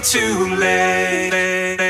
too late.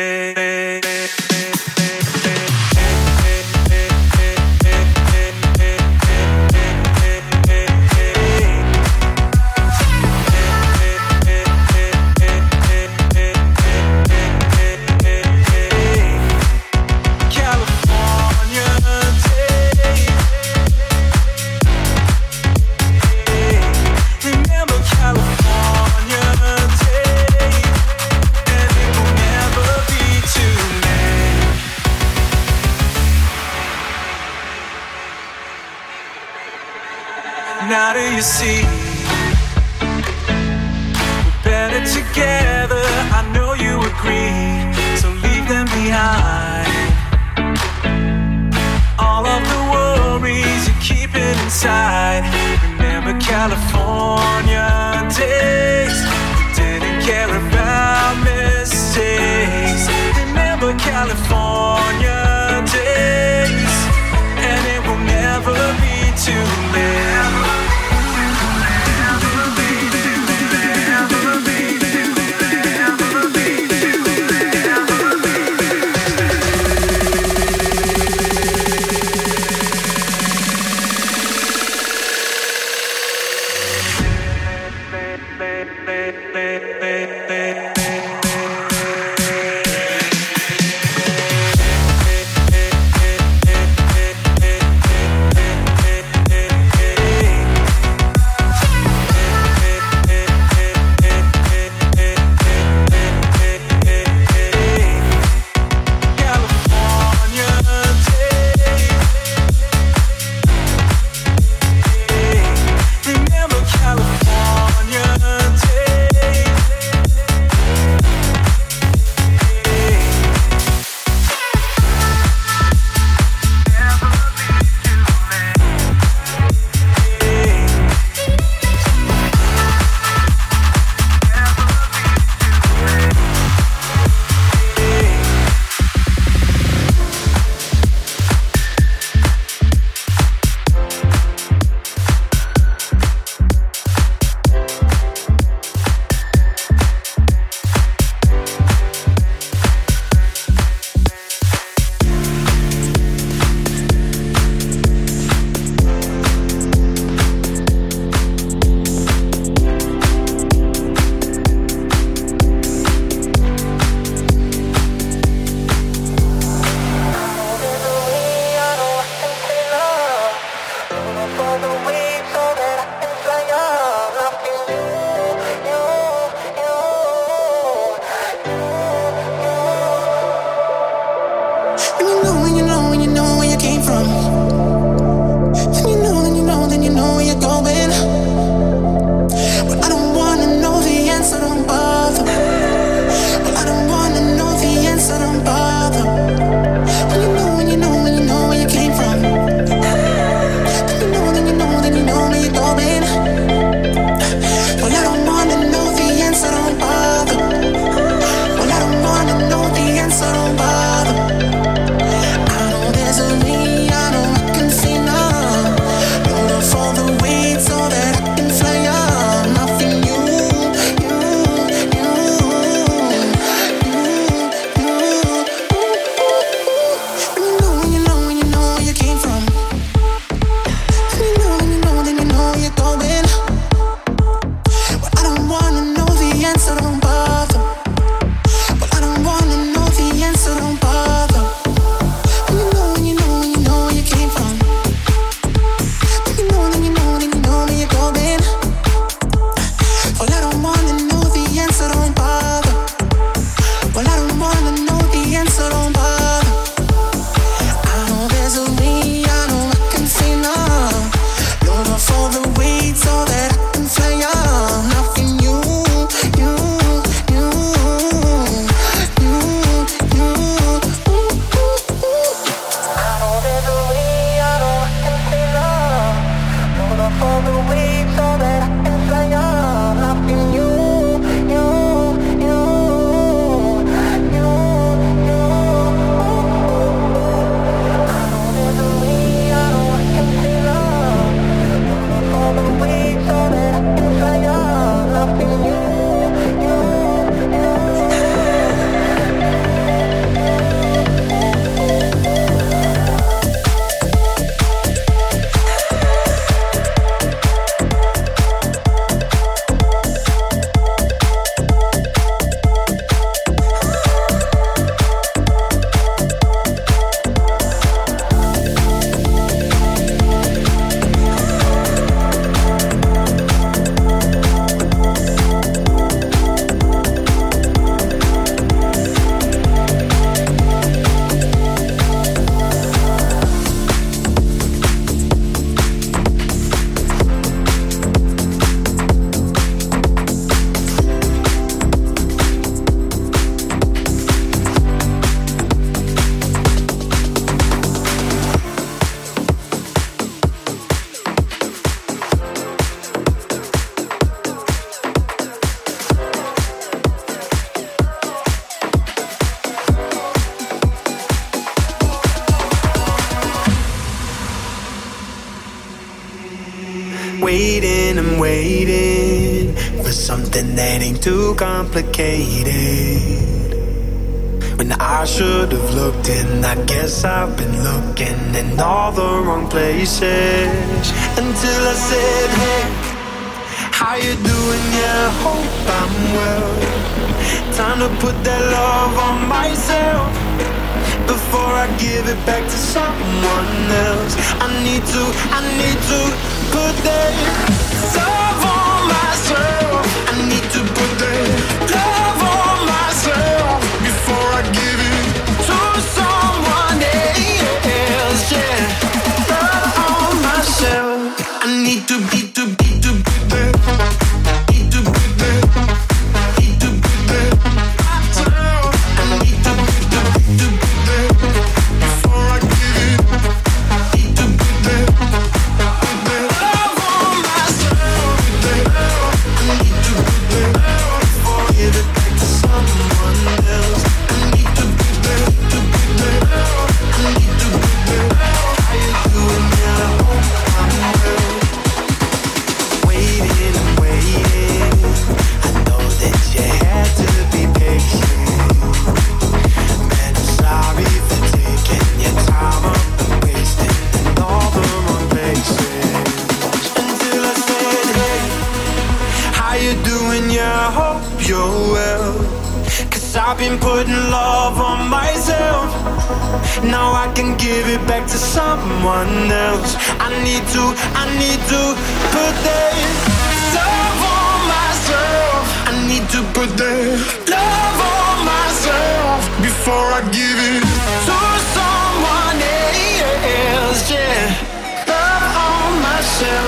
Waiting I'm waiting for something that ain't too complicated. When I should have looked in, I guess I've been looking in all the wrong places. Until I said, Hey, how you doing? Yeah, hope I'm well. Time to put that love on myself before I give it back to someone else. I need to, I need to put that love on myself. I need to put that love on myself before I give it to someone else. Yeah, love on myself. I need to be, to be, love on myself before I give it to someone else. Yeah, love on myself,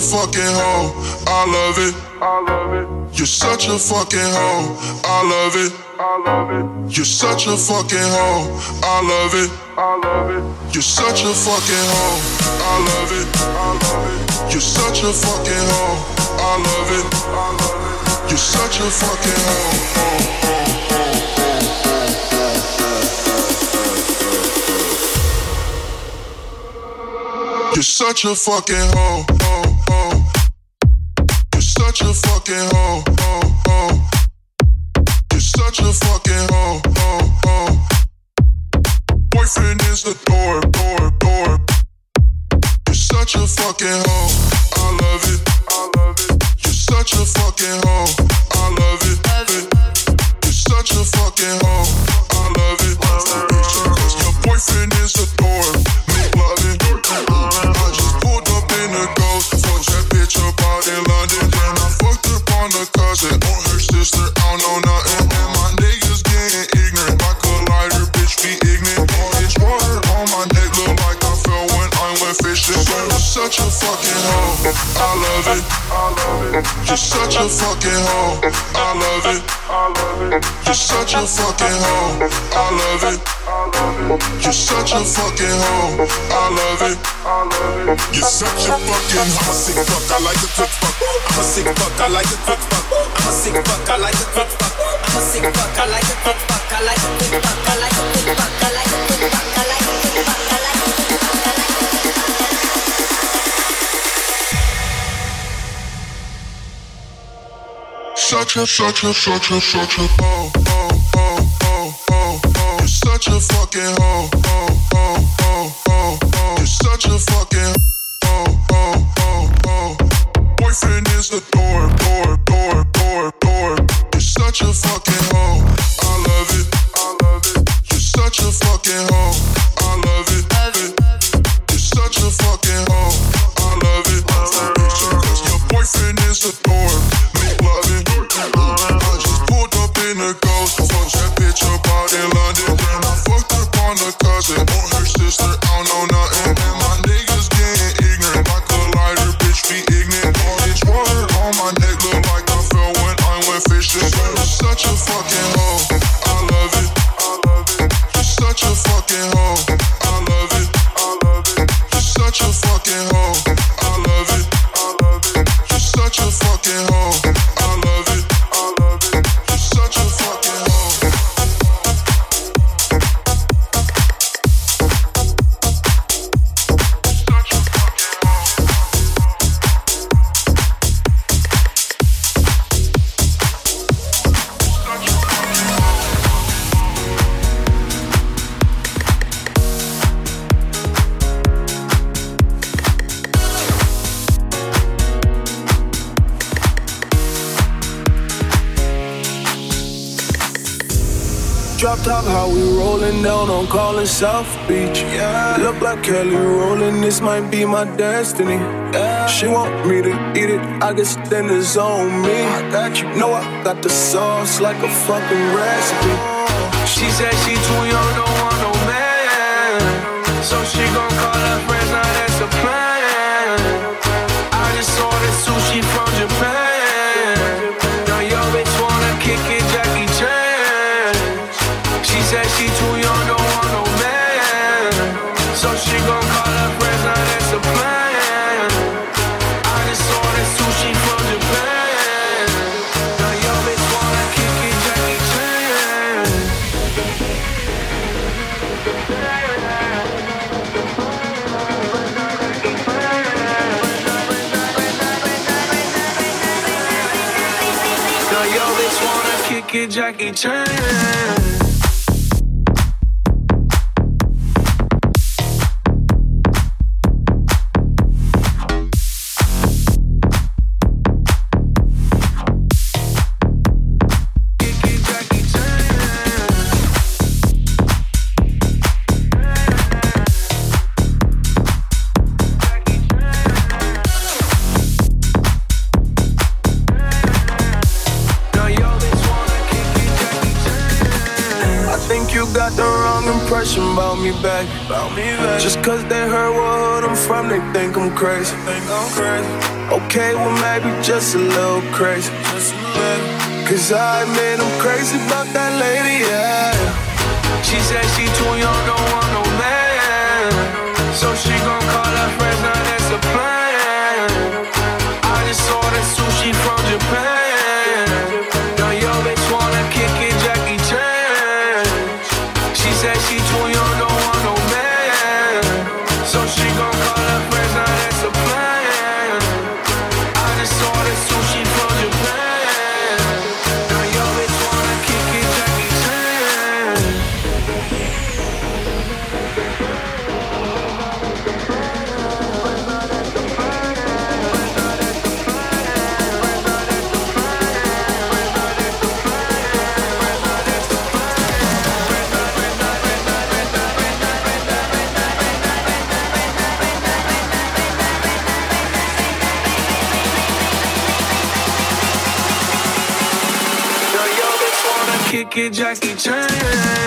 fucking hoe. I love it. I love it. You're such a fucking hoe. I love it. I love it. You're such a fucking hoe. I love it. I love it. You're such a fucking hoe. I love it. I love it. You're such a fucking hoe. You're such a fucking hoe. You're such a fucking hoe. Such a fucking hoe, hoe, hoe. Boyfriend is the door, door, door. You're such a fucking hoe. I love it, love it. You're such a fucking hoe. I love it. You're such a fucking hoe. I love it, your boyfriend is the door. In London. Then I fucked up on the cousin or her sister. I don't know nothing. And my niggas getting ignorant. My collider, bitch, be ignorant. All this water on my neck look like I fell when I went fishing. Girl, such a fucking. I love it. You're such a fucking hoe. I love it. You're such a fucking hoe. I love it. You're such a fucking hoe. I love it. You're such a fucking hoe. I'm a sick fuck. I like quick fuck. I'm a sick fuck. I like quick fuck. I'm a sick fuck. I like quick fuck. I'm a sick fuck. I like a quick fuck. I like quick fuck. I like quick fuck. I like quick fuck. Such a, such a, such a, such a hoe, hoe, hoe, hoe, hoe, hoe. You're such a fucking hoe, hoe, hoe, hoe, hoe, hoe. You're such a fucking Drop top, how we rolling down on Collins South Beach. Yeah. Look like Kelly Rowland, this might be my destiny. Yeah. She want me to eat it, I guess then it's on me. I got you. Know I got the sauce like a fucking recipe. She said she too young, don't want no man. So she gon' call her friends, now that's a plan. Jackie Chan. Okay, well maybe just a little crazy. Just a little. Cause I admit I'm crazy about that lady, yeah. She said she too young, don't want no man. So she gon' call her friends, turn it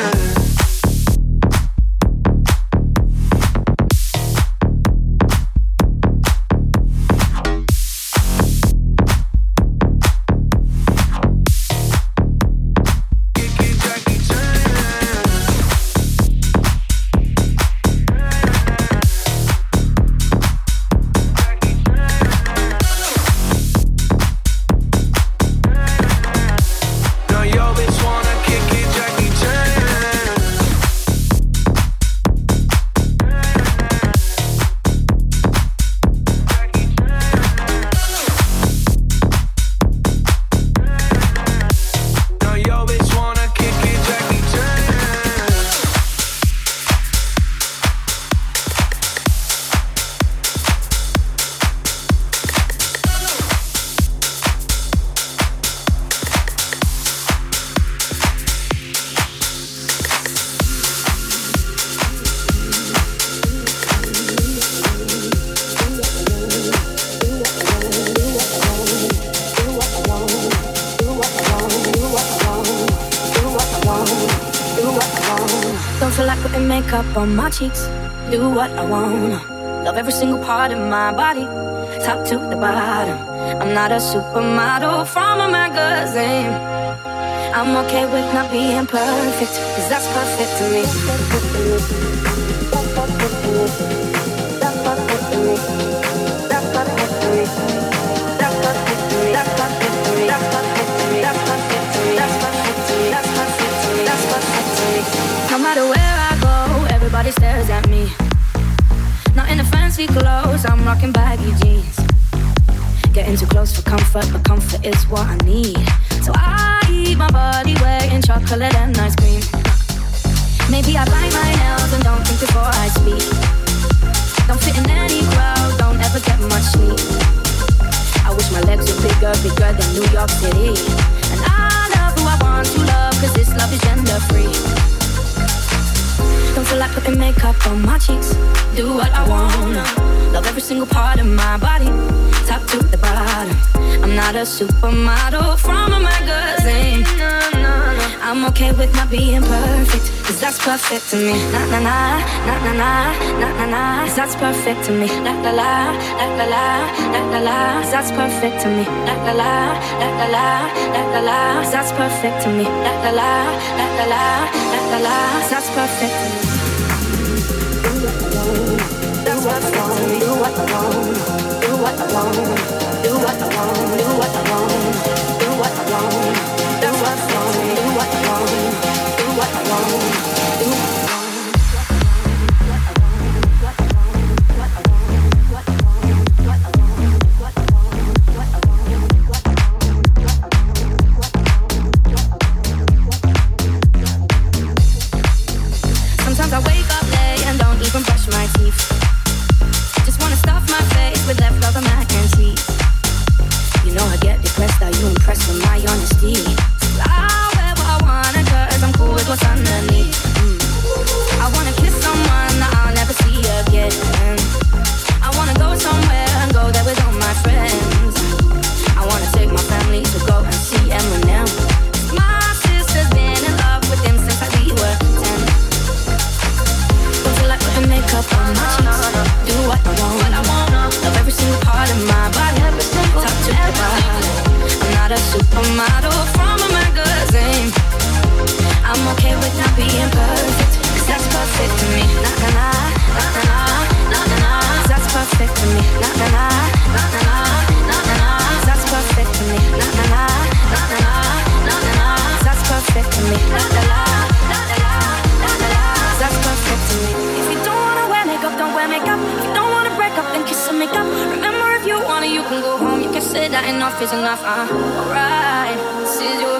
my cheeks. Do what I wanna. Love every single part of my body, top to the bottom. I'm not a supermodel from a magazine. I'm okay with not being perfect, cause that's perfect to me. That's perfect to me. That's perfect to me. That's perfect to me. That's perfect to me. That's perfect to me. That's perfect to me. That's perfect to me. No matter where Everybody stares at me. Not in the fancy clothes, I'm rocking baggy jeans. Getting too close for comfort, but comfort is what I need. So I eat my body weight in chocolate and ice cream. Maybe I bite my nails and don't think before I speak. Don't fit in any crowd, don't ever get much sleep. I wish my legs were bigger, bigger than New York City. And I love who I want to love, cause this love is gender free. Don't feel like putting makeup on my cheeks. Do what I wanna. Love every single part of my body, top to the bottom. I'm not a supermodel from a magazine. I'm okay with not being perfect, cause that's perfect to me. Na na na, na na na, na na na, that's perfect to me. La la la, la la la, la la la, that's perfect to me. La la la, la la la, la la la, that's perfect to me. La la la, la la la, la la la, that's perfect to me. That's perfect to me. Do what I want, do what I want, do what I want, do what I want, do what I want, do what I want what I want, do what I want, do. nothing off is enough. Uh, alright, this is your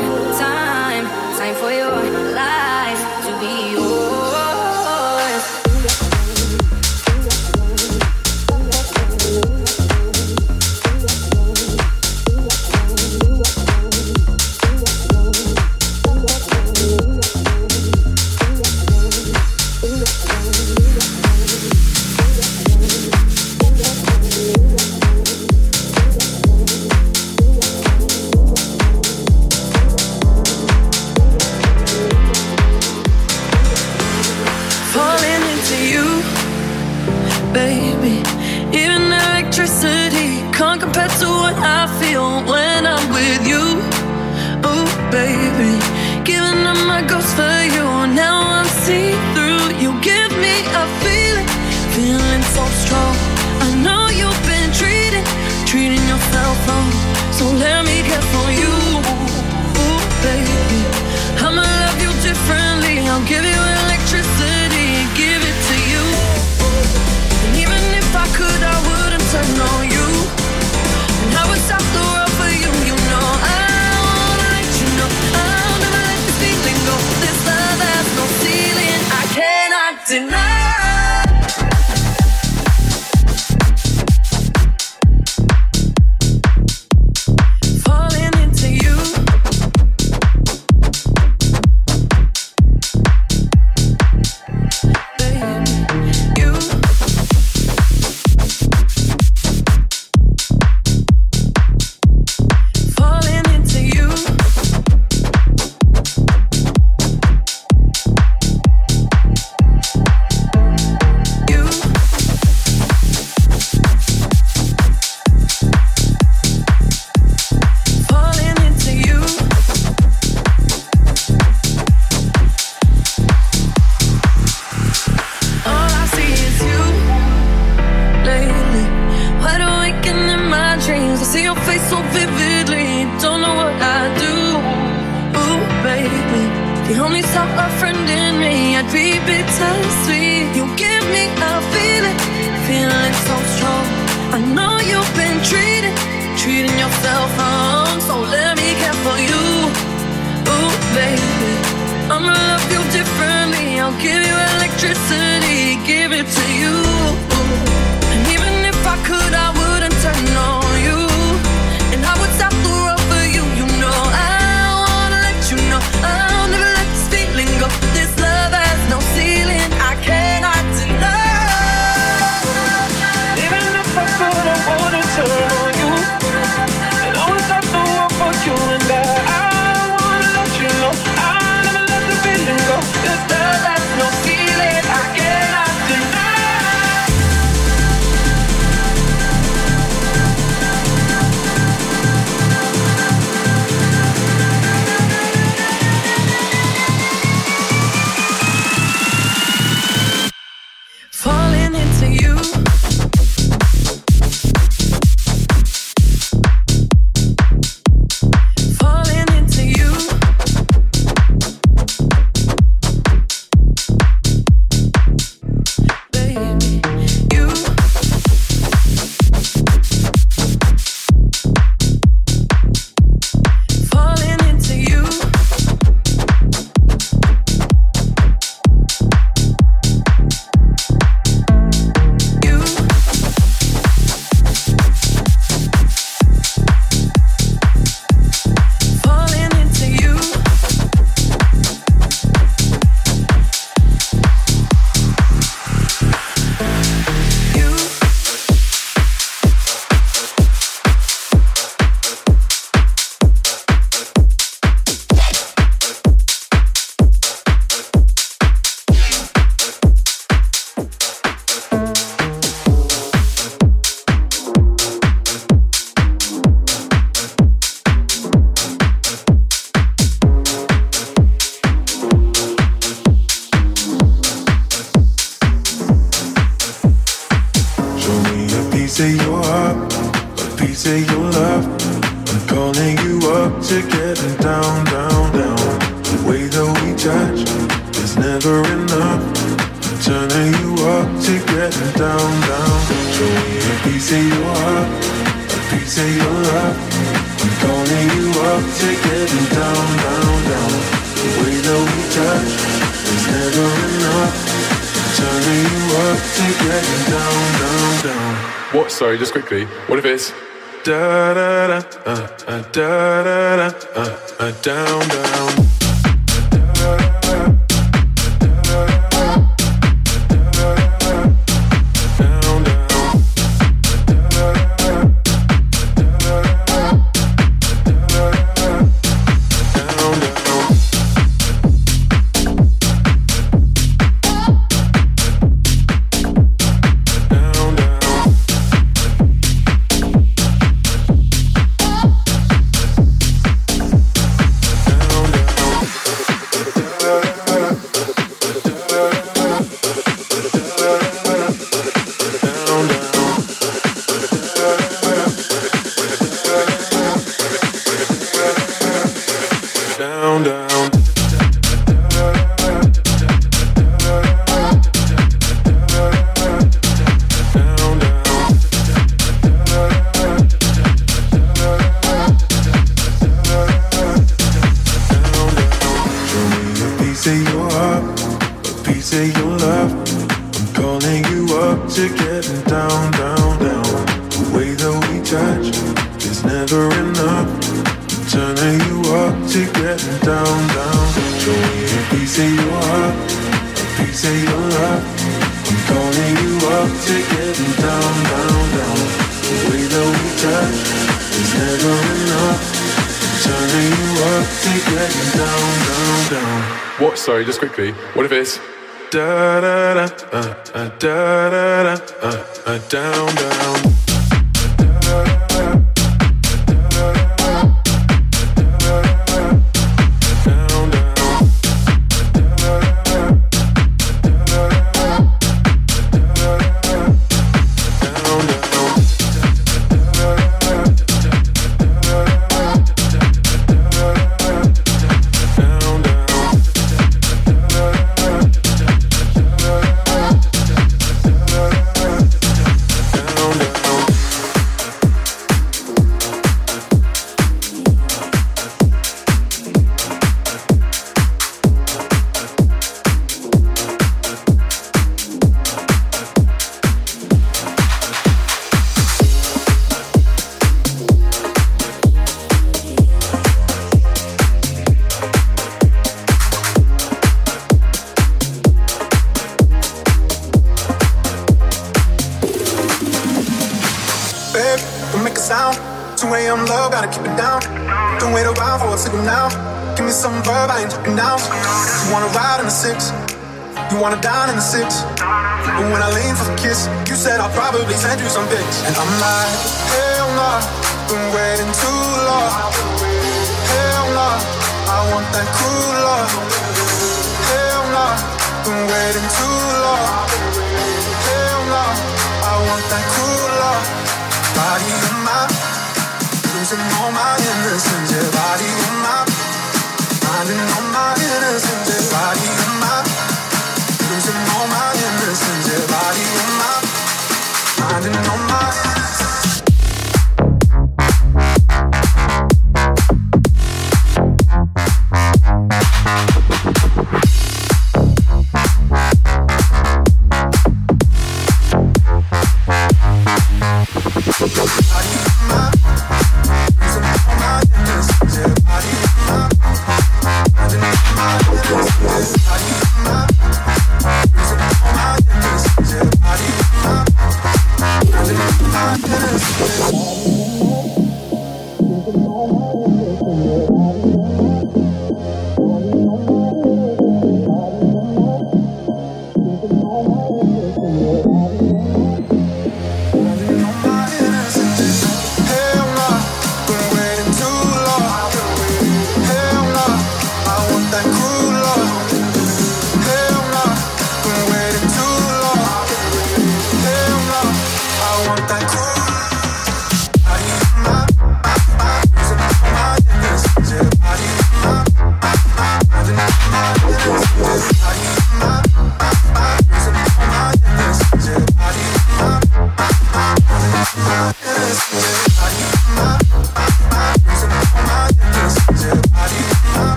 What if it's da da da uh, uh, da da da uh, uh, down down. short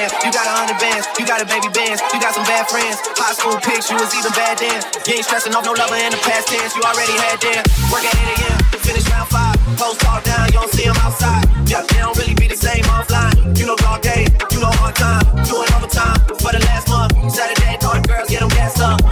You got a hundred bands, you got a baby bands, you got some bad friends. High school pics, you was even bad then. You ain't stressing off no lover in the past tense, you already had them. Work at 8 a.m., finish round five. Post all down, you don't see them outside. Yeah, they don't really be the same offline. You know dog day, you know hard time. Doing overtime for the last month. Saturday, throwing girls, get them gas up.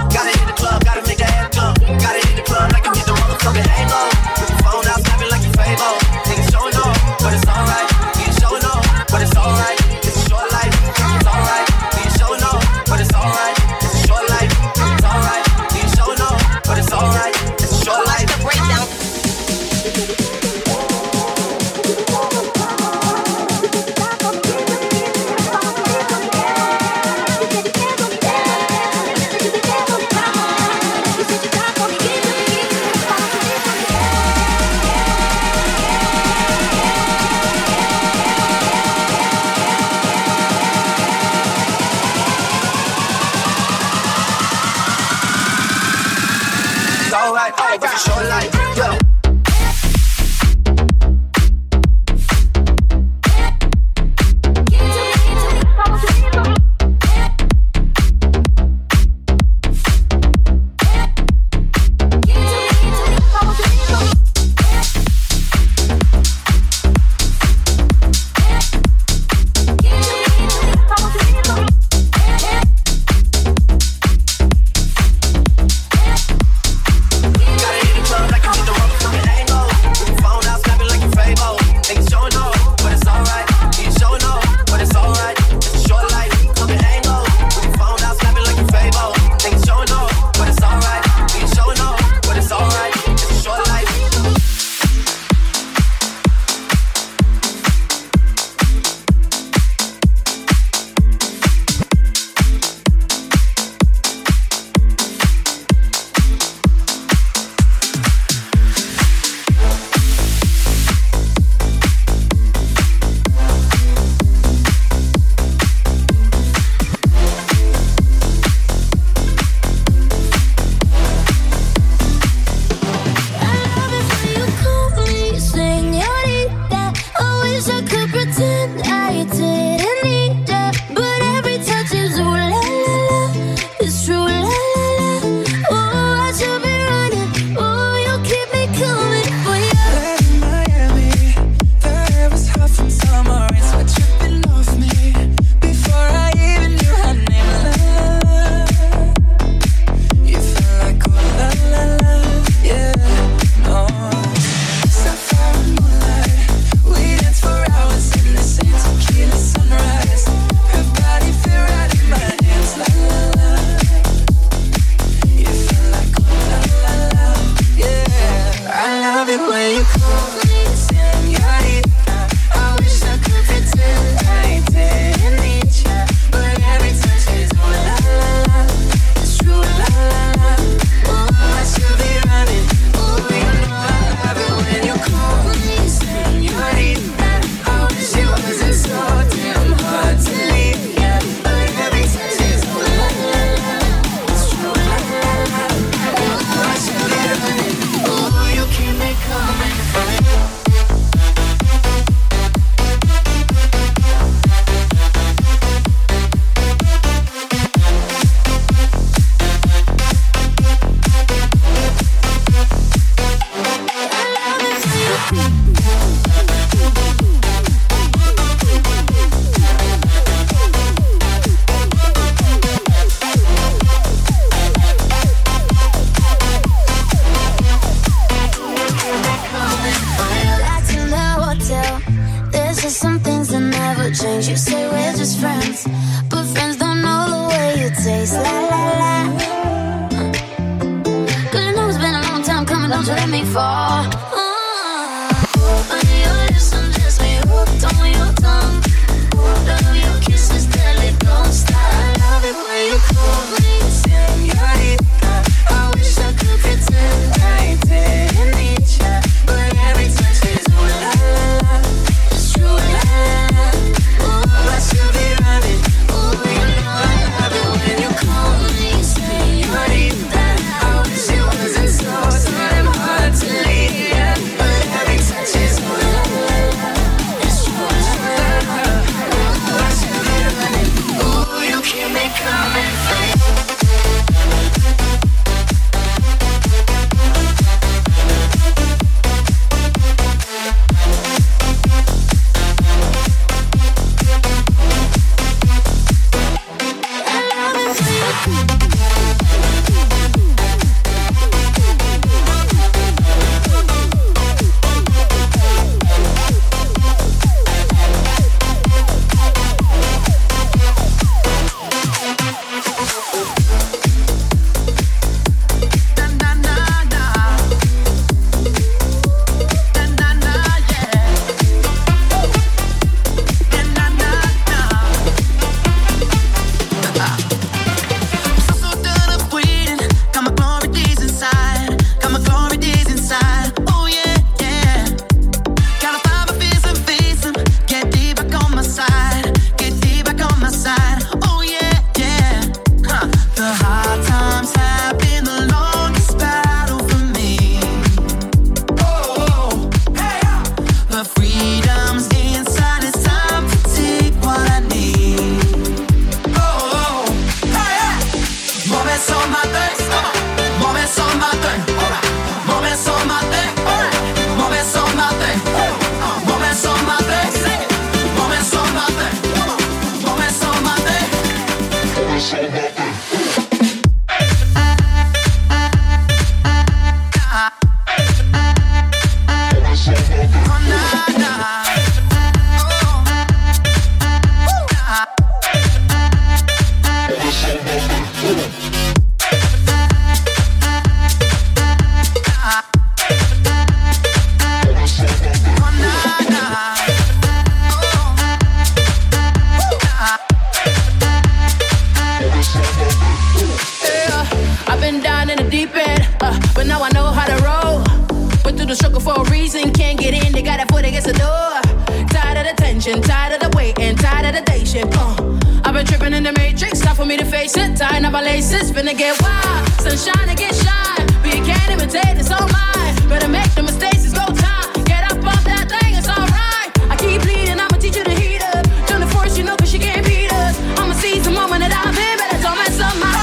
Got it foot against the door. Tired of the tension, tired of the wait, and tired of the day shit. Uh. I've been tripping in the matrix, time for me to face it. Tying up my laces, finna get wild. Sunshine again shine, but you can't imitate, it's all mine. Better make the mistakes, it's go time. Get up off that thing, it's alright. I keep bleeding, I'ma teach you to heat up. Turn the force, you know, cause she can't beat us. I'ma seize the moment that I've been, better don't mess up my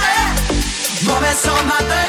Moment sur ma my moment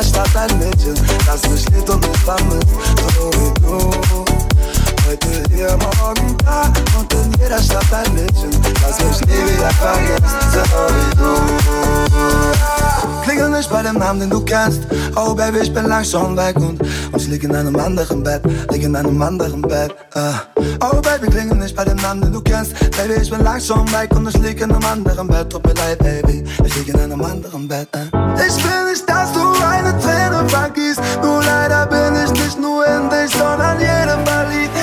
jeder Stadt ein Mädchen, das mich liebt und mich vermisst, so wie du. Heute hier, morgen da und in jeder Stadt ein Mädchen, das mich nie wieder so wie du. Klingel nicht bei dem Namen, den du kennst. Oh Baby, ich bin lang schon weg und, und ich lieg in einem anderen Bett, lieg in einem anderen Bett. Äh. Oh Baby, klingel nicht bei dem Namen, den du kennst. Baby, ich bin lang schon weg und ich lieg in einem anderen Bett. Tut mir leid, Baby, ich lieg in einem anderen Bett. Äh. Ich will nicht, dass du eine Träne vergießt. Nur leider bin ich nicht nur in dich, sondern jedem verliebt.